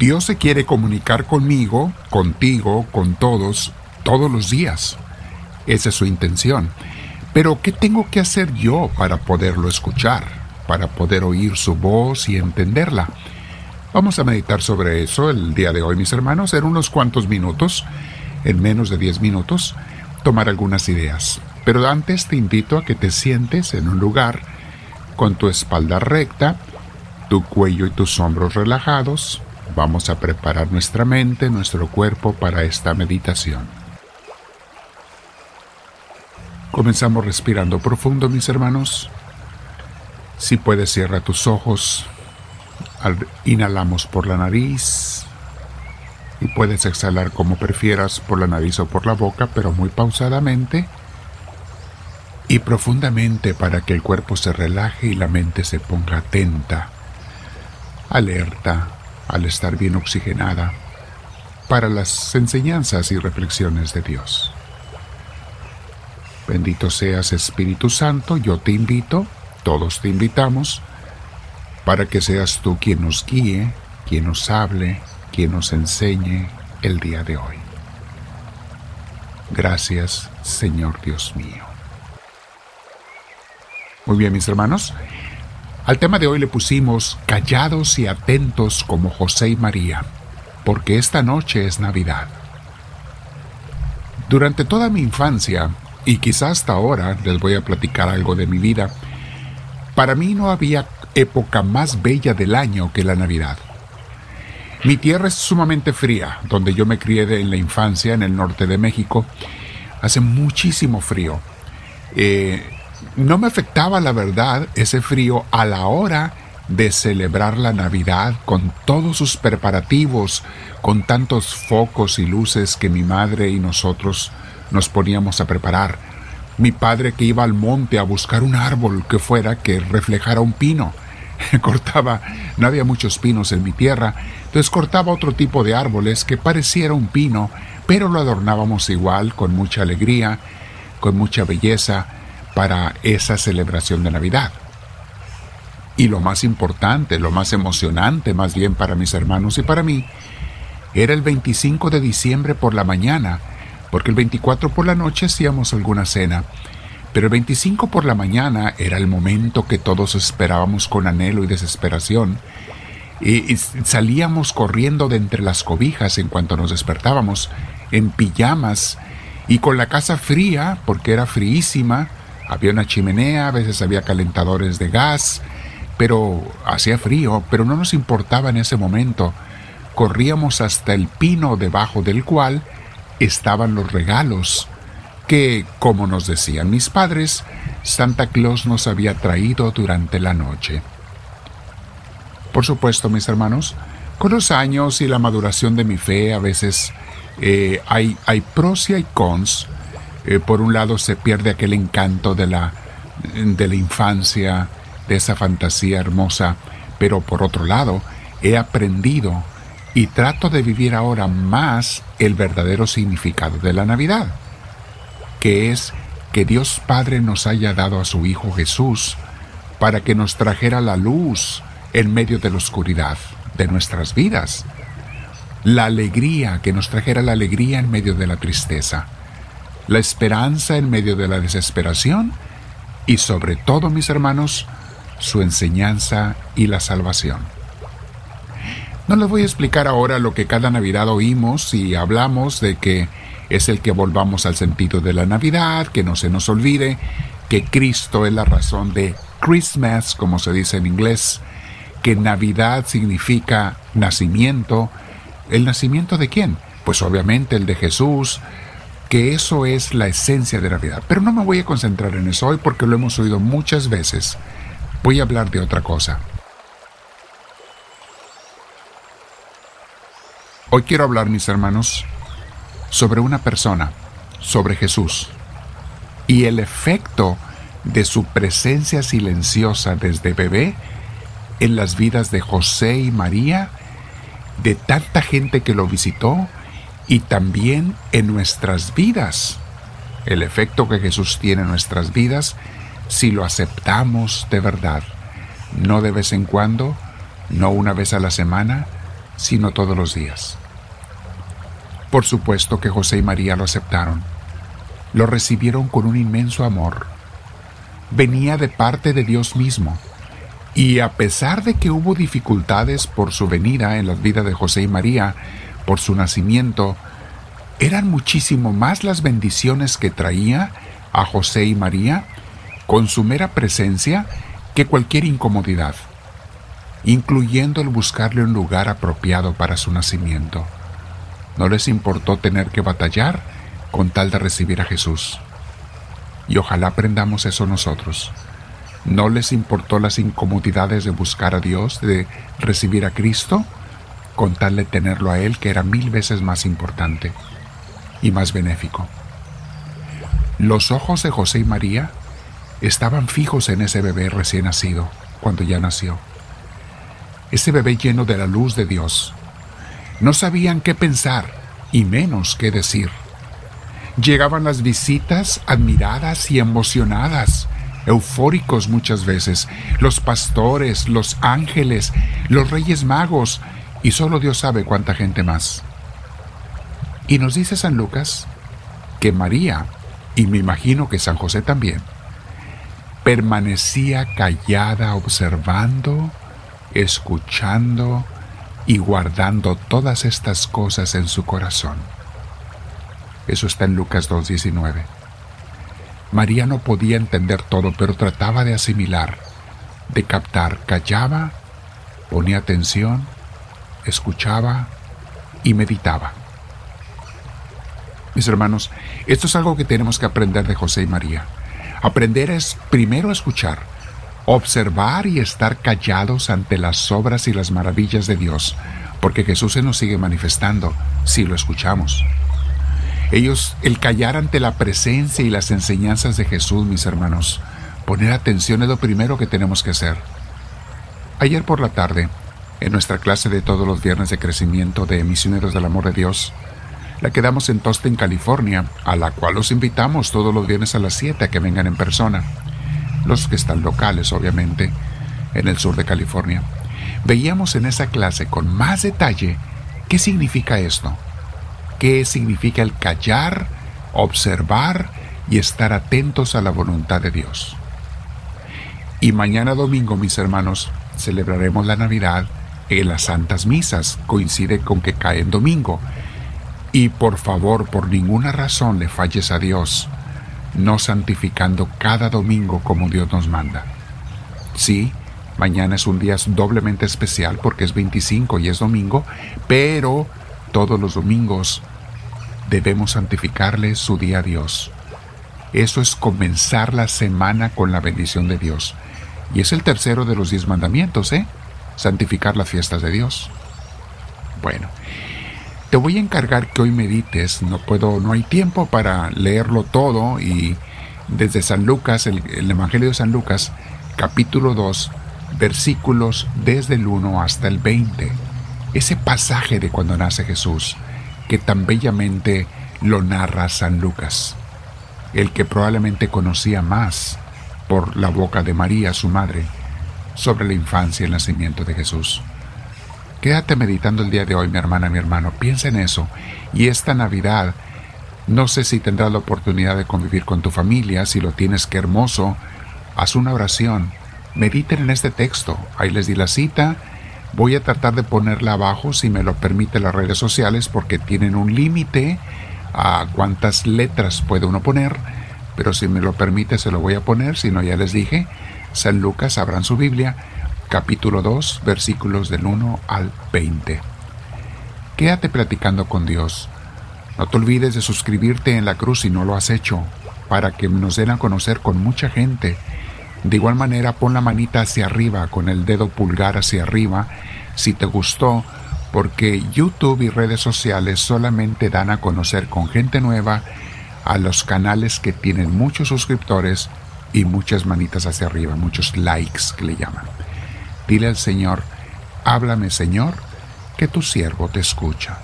Dios se quiere comunicar conmigo, contigo, con todos, todos los días. Esa es su intención. Pero ¿qué tengo que hacer yo para poderlo escuchar, para poder oír su voz y entenderla? Vamos a meditar sobre eso el día de hoy, mis hermanos, en unos cuantos minutos, en menos de 10 minutos, tomar algunas ideas. Pero antes te invito a que te sientes en un lugar con tu espalda recta, tu cuello y tus hombros relajados. Vamos a preparar nuestra mente, nuestro cuerpo para esta meditación. Comenzamos respirando profundo, mis hermanos. Si puedes, cierra tus ojos. Inhalamos por la nariz y puedes exhalar como prefieras por la nariz o por la boca, pero muy pausadamente y profundamente para que el cuerpo se relaje y la mente se ponga atenta, alerta, al estar bien oxigenada, para las enseñanzas y reflexiones de Dios. Bendito seas Espíritu Santo, yo te invito, todos te invitamos, para que seas tú quien nos guíe, quien nos hable, quien nos enseñe el día de hoy. Gracias, Señor Dios mío. Muy bien, mis hermanos. Al tema de hoy le pusimos callados y atentos como José y María, porque esta noche es Navidad. Durante toda mi infancia, y quizás hasta ahora les voy a platicar algo de mi vida, para mí no había época más bella del año que la Navidad. Mi tierra es sumamente fría, donde yo me crié en la infancia en el norte de México. Hace muchísimo frío. Eh, no me afectaba, la verdad, ese frío a la hora de celebrar la Navidad con todos sus preparativos, con tantos focos y luces que mi madre y nosotros nos poníamos a preparar. Mi padre que iba al monte a buscar un árbol que fuera que reflejara un pino. cortaba, no había muchos pinos en mi tierra, entonces cortaba otro tipo de árboles que pareciera un pino, pero lo adornábamos igual, con mucha alegría, con mucha belleza, para esa celebración de Navidad. Y lo más importante, lo más emocionante más bien para mis hermanos y para mí, era el 25 de diciembre por la mañana, porque el 24 por la noche hacíamos alguna cena, pero el 25 por la mañana era el momento que todos esperábamos con anhelo y desesperación, y, salíamos corriendo de entre las cobijas en cuanto nos despertábamos, en pijamas, y con la casa fría, porque era fríísima, había una chimenea, a veces había calentadores de gas, pero hacía frío, pero no nos importaba en ese momento. Corríamos hasta el pino debajo del cual estaban los regalos que, como nos decían mis padres, Santa Claus nos había traído durante la noche. Por supuesto, mis hermanos, con los años y la maduración de mi fe, a veces eh, hay, hay pros y hay cons, eh, por un lado se pierde aquel encanto de la, de la infancia, de esa fantasía hermosa, pero por otro lado he aprendido y trato de vivir ahora más el verdadero significado de la Navidad, que es que Dios Padre nos haya dado a su Hijo Jesús para que nos trajera la luz en medio de la oscuridad de nuestras vidas, la alegría, que nos trajera la alegría en medio de la tristeza la esperanza en medio de la desesperación y sobre todo, mis hermanos, su enseñanza y la salvación. No les voy a explicar ahora lo que cada Navidad oímos y hablamos de que es el que volvamos al sentido de la Navidad, que no se nos olvide que Cristo es la razón de Christmas, como se dice en inglés, que Navidad significa nacimiento. ¿El nacimiento de quién? Pues obviamente el de Jesús, que eso es la esencia de Navidad. Pero no me voy a concentrar en eso hoy porque lo hemos oído muchas veces. Voy a hablar de otra cosa. Hoy quiero hablar, mis hermanos, sobre una persona, sobre Jesús, y el efecto de su presencia silenciosa desde bebé en las vidas de José y María, de tanta gente que lo visitó, y también en nuestras vidas. El efecto que Jesús tiene en nuestras vidas si lo aceptamos de verdad, no de vez en cuando, no una vez a la semana, sino todos los días. Por supuesto que José y María lo aceptaron. Lo recibieron con un inmenso amor. Venía de parte de Dios mismo. Y a pesar de que hubo dificultades por su venida en la vida de José y María, por su nacimiento, eran muchísimo más las bendiciones que traía a José y María con su mera presencia que cualquier incomodidad, incluyendo el buscarle un lugar apropiado para su nacimiento. No les importó tener que batallar con tal de recibir a Jesús. Y ojalá aprendamos eso nosotros. No les importó las incomodidades de buscar a Dios, de recibir a Cristo, con tal de tenerlo a Él, que era mil veces más importante y más benéfico. Los ojos de José y María estaban fijos en ese bebé recién nacido, cuando ya nació. Ese bebé lleno de la luz de Dios. No sabían qué pensar y menos qué decir. Llegaban las visitas admiradas y emocionadas, eufóricos muchas veces, los pastores, los ángeles, los reyes magos y solo Dios sabe cuánta gente más. Y nos dice San Lucas que María, y me imagino que San José también, permanecía callada observando, escuchando y guardando todas estas cosas en su corazón. Eso está en Lucas 2.19. María no podía entender todo, pero trataba de asimilar, de captar, callaba, ponía atención, escuchaba y meditaba. Mis hermanos, esto es algo que tenemos que aprender de José y María. Aprender es primero escuchar, observar y estar callados ante las obras y las maravillas de Dios, porque Jesús se nos sigue manifestando si lo escuchamos. Ellos, el callar ante la presencia y las enseñanzas de Jesús, mis hermanos, poner atención es lo primero que tenemos que hacer. Ayer por la tarde, en nuestra clase de todos los viernes de crecimiento de Misioneros del Amor de Dios, la quedamos en Tostin, California, a la cual los invitamos todos los viernes a las 7 a que vengan en persona. Los que están locales, obviamente, en el sur de California. Veíamos en esa clase con más detalle qué significa esto, qué significa el callar, observar y estar atentos a la voluntad de Dios. Y mañana domingo, mis hermanos, celebraremos la Navidad en las Santas Misas. Coincide con que cae en domingo. Y por favor, por ninguna razón le falles a Dios, no santificando cada domingo como Dios nos manda. Sí, mañana es un día doblemente especial porque es 25 y es domingo, pero todos los domingos debemos santificarle su día a Dios. Eso es comenzar la semana con la bendición de Dios. Y es el tercero de los diez mandamientos, ¿eh? Santificar las fiestas de Dios. Bueno, te voy a encargar que hoy medites, no puedo, no hay tiempo para leerlo todo y desde San Lucas, el, Evangelio de San Lucas, capítulo 2, versículos desde el 1 hasta el 20. Ese pasaje de cuando nace Jesús, que tan bellamente lo narra San Lucas, el que probablemente conocía más por la boca de María, su madre, sobre la infancia y el nacimiento de Jesús. Quédate meditando el día de hoy, mi hermana, mi hermano. Piensa en eso. Y esta Navidad, no sé si tendrás la oportunidad de convivir con tu familia. Si lo tienes, qué hermoso. Haz una oración. Mediten en este texto. Ahí les di la cita. Voy a tratar de ponerla abajo, si me lo permite las redes sociales, porque tienen un límite a cuántas letras puede uno poner. Pero si me lo permite, se lo voy a poner. Si no, ya les dije. San Lucas, abran su Biblia capítulo 2, versículos del 1 al 20. Quédate platicando con Dios. No te olvides de suscribirte en la cruz si no lo has hecho, para que nos den a conocer con mucha gente. De igual manera, pon la manita hacia arriba, con el dedo pulgar hacia arriba, si te gustó, porque YouTube y redes sociales solamente dan a conocer con gente nueva a los canales que tienen muchos suscriptores y muchas manitas hacia arriba, muchos likes que le llaman. Dile al Señor, háblame Señor, que tu siervo te escucha.